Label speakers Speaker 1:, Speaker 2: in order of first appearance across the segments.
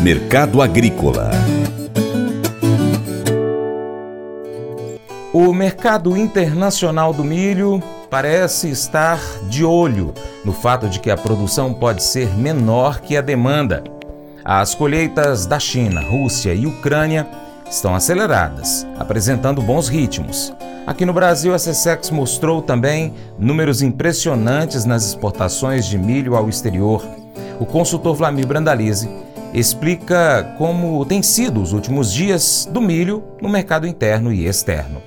Speaker 1: Mercado Agrícola
Speaker 2: O mercado internacional do milho parece estar de olho no fato de que a produção pode ser menor que a demanda. As colheitas da China, Rússia e Ucrânia estão aceleradas, apresentando bons ritmos. Aqui no Brasil, a Cessex mostrou também números impressionantes nas exportações de milho ao exterior. O consultor Vlamir Brandalize explica como têm sido os últimos dias do milho no mercado interno e externo.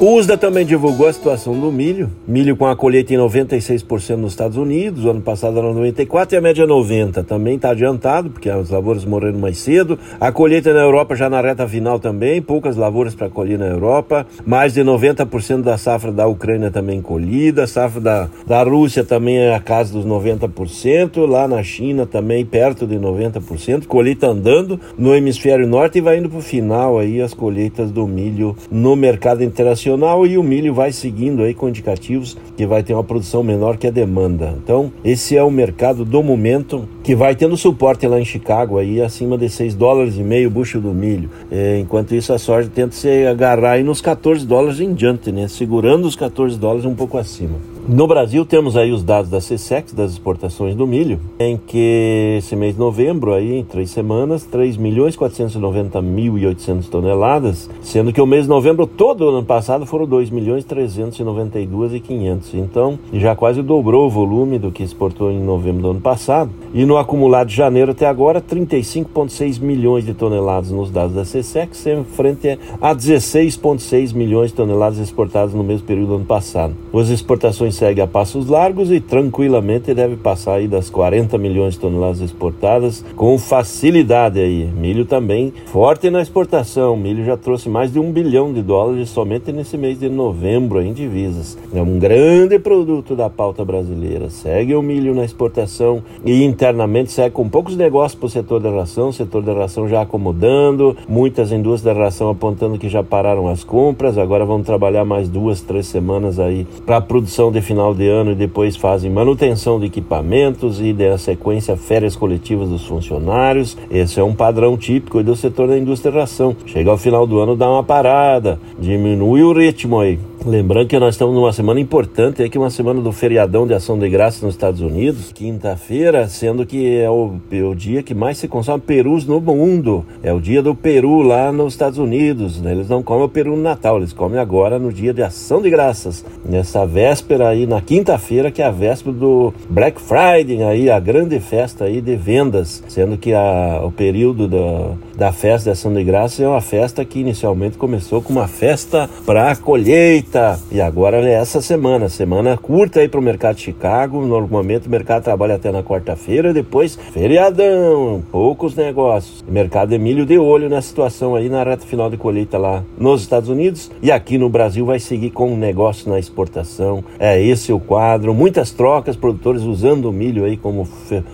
Speaker 3: O USDA também divulgou a situação do milho. Milho com a colheita em 96% nos Estados Unidos, o ano passado era 94% e a média 90%. Também está adiantado, porque as lavouras morreram mais cedo. A colheita na Europa já na reta final também, poucas lavouras para colher na Europa. Mais de 90% da safra da Ucrânia também colhida. A safra da, da Rússia também é a casa dos 90%. Lá na China também perto de 90%. Colheita andando no hemisfério norte e vai indo para o final aí as colheitas do milho no mercado internacional nacional e o milho vai seguindo aí com indicativos que vai ter uma produção menor que a demanda. Então, esse é o mercado do momento que vai tendo suporte lá em Chicago aí acima de 6 dólares e meio bucho do milho. É, enquanto isso a soja tenta se agarrar aí nos 14 dólares em diante, né? Segurando os 14 dólares um pouco acima. No Brasil temos aí os dados da CSEX, das exportações do milho, em que esse mês de novembro, aí em três semanas, 3 milhões 490 mil e 800 toneladas, sendo que o mês de novembro todo ano passado foram 2 milhões 392 e 500. Então, já quase dobrou o volume do que exportou em novembro do ano passado. E no acumulado de janeiro até agora, 35,6 milhões de toneladas nos dados da CSEX, em frente a 16,6 milhões de toneladas exportadas no mesmo período do ano passado. As exportações segue a passos largos e tranquilamente deve passar aí das 40 milhões de toneladas exportadas com facilidade aí. Milho também forte na exportação. Milho já trouxe mais de um bilhão de dólares somente nesse mês de novembro em divisas. É um grande produto da pauta brasileira. Segue o milho na exportação e internamente segue com poucos negócios para o setor da ração. O setor da ração já acomodando, muitas indústrias da ração apontando que já pararam as compras. Agora vamos trabalhar mais duas, três semanas aí para a produção de final de ano e depois fazem manutenção de equipamentos e da sequência férias coletivas dos funcionários. Esse é um padrão típico do setor da indústria ração. Chega ao final do ano, dá uma parada, diminui o ritmo aí. Lembrando que nós estamos numa semana importante, é que uma semana do feriadão de ação de graças nos Estados Unidos, quinta-feira, sendo que é o, é o, dia que mais se consome perus no mundo. É o dia do peru lá nos Estados Unidos. Né? Eles não comem o peru no Natal, eles comem agora no dia de ação de graças. Nessa véspera aí, na quinta-feira, que é a véspera do Black Friday, aí, a grande festa aí de vendas, sendo que a, o período da, da festa de ação de graças é uma festa que inicialmente começou com uma festa para colheita e agora é essa semana, semana curta aí para o mercado de Chicago. Normalmente o mercado trabalha até na quarta-feira, depois feriadão, poucos negócios. Mercado é milho de olho na situação aí na reta final de colheita lá nos Estados Unidos e aqui no Brasil vai seguir com um negócio na exportação. É esse o quadro, muitas trocas, produtores usando o milho aí como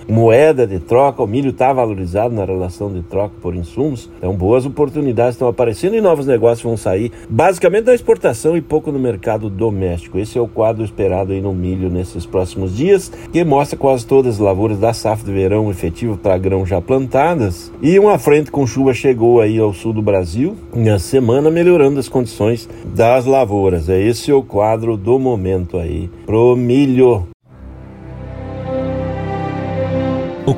Speaker 3: moeda de troca. O milho está valorizado na relação de troca por insumos. Então boas oportunidades estão aparecendo e novos negócios vão sair, basicamente da exportação e pouco pouco no mercado doméstico. Esse é o quadro esperado aí no milho nesses próximos dias, que mostra quase todas as lavouras da safra de verão efetiva para grão já plantadas. E uma frente com chuva chegou aí ao sul do Brasil na semana, melhorando as condições das lavouras. É esse o quadro do momento aí pro milho.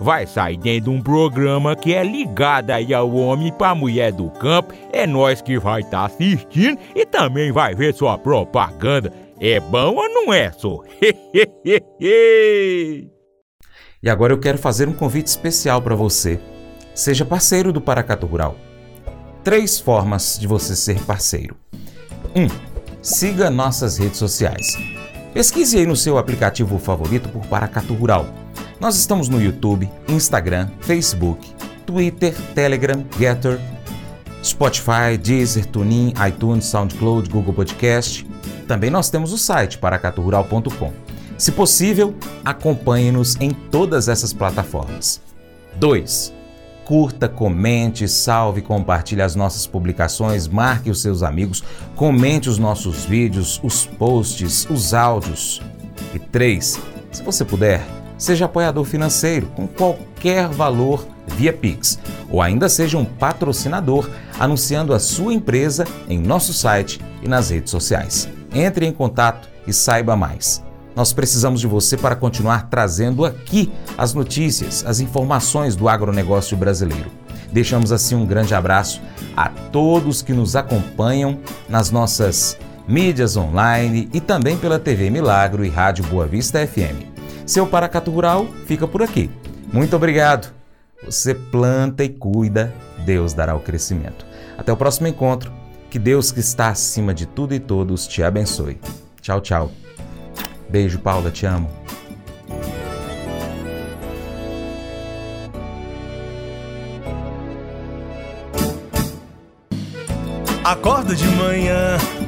Speaker 4: vai sair dentro de um programa que é ligado aí ao homem para mulher do campo. É nós que vai estar tá assistindo e também vai ver sua propaganda. É bom ou não é, só?
Speaker 2: E agora eu quero fazer um convite especial para você. Seja parceiro do Paracato Rural. Três formas de você ser parceiro. 1. Um, siga nossas redes sociais. Pesquise aí no seu aplicativo favorito por Paracato Rural. Nós estamos no YouTube, Instagram, Facebook, Twitter, Telegram, Getter, Spotify, Deezer, TuneIn, iTunes, SoundCloud, Google Podcast. Também nós temos o site paracaturural.com. Se possível, acompanhe-nos em todas essas plataformas. 2. Curta, comente, salve, compartilhe as nossas publicações, marque os seus amigos, comente os nossos vídeos, os posts, os áudios. E 3. Se você puder, seja apoiador financeiro com qualquer valor via Pix, ou ainda seja um patrocinador anunciando a sua empresa em nosso site e nas redes sociais. Entre em contato e saiba mais. Nós precisamos de você para continuar trazendo aqui as notícias, as informações do agronegócio brasileiro. Deixamos assim um grande abraço a todos que nos acompanham nas nossas mídias online e também pela TV Milagro e Rádio Boa Vista FM. Seu Paracatu Rural fica por aqui. Muito obrigado. Você planta e cuida, Deus dará o crescimento. Até o próximo encontro. Que Deus que está acima de tudo e todos te abençoe. Tchau, tchau. Beijo, Paula, te amo.
Speaker 5: Acordo de manhã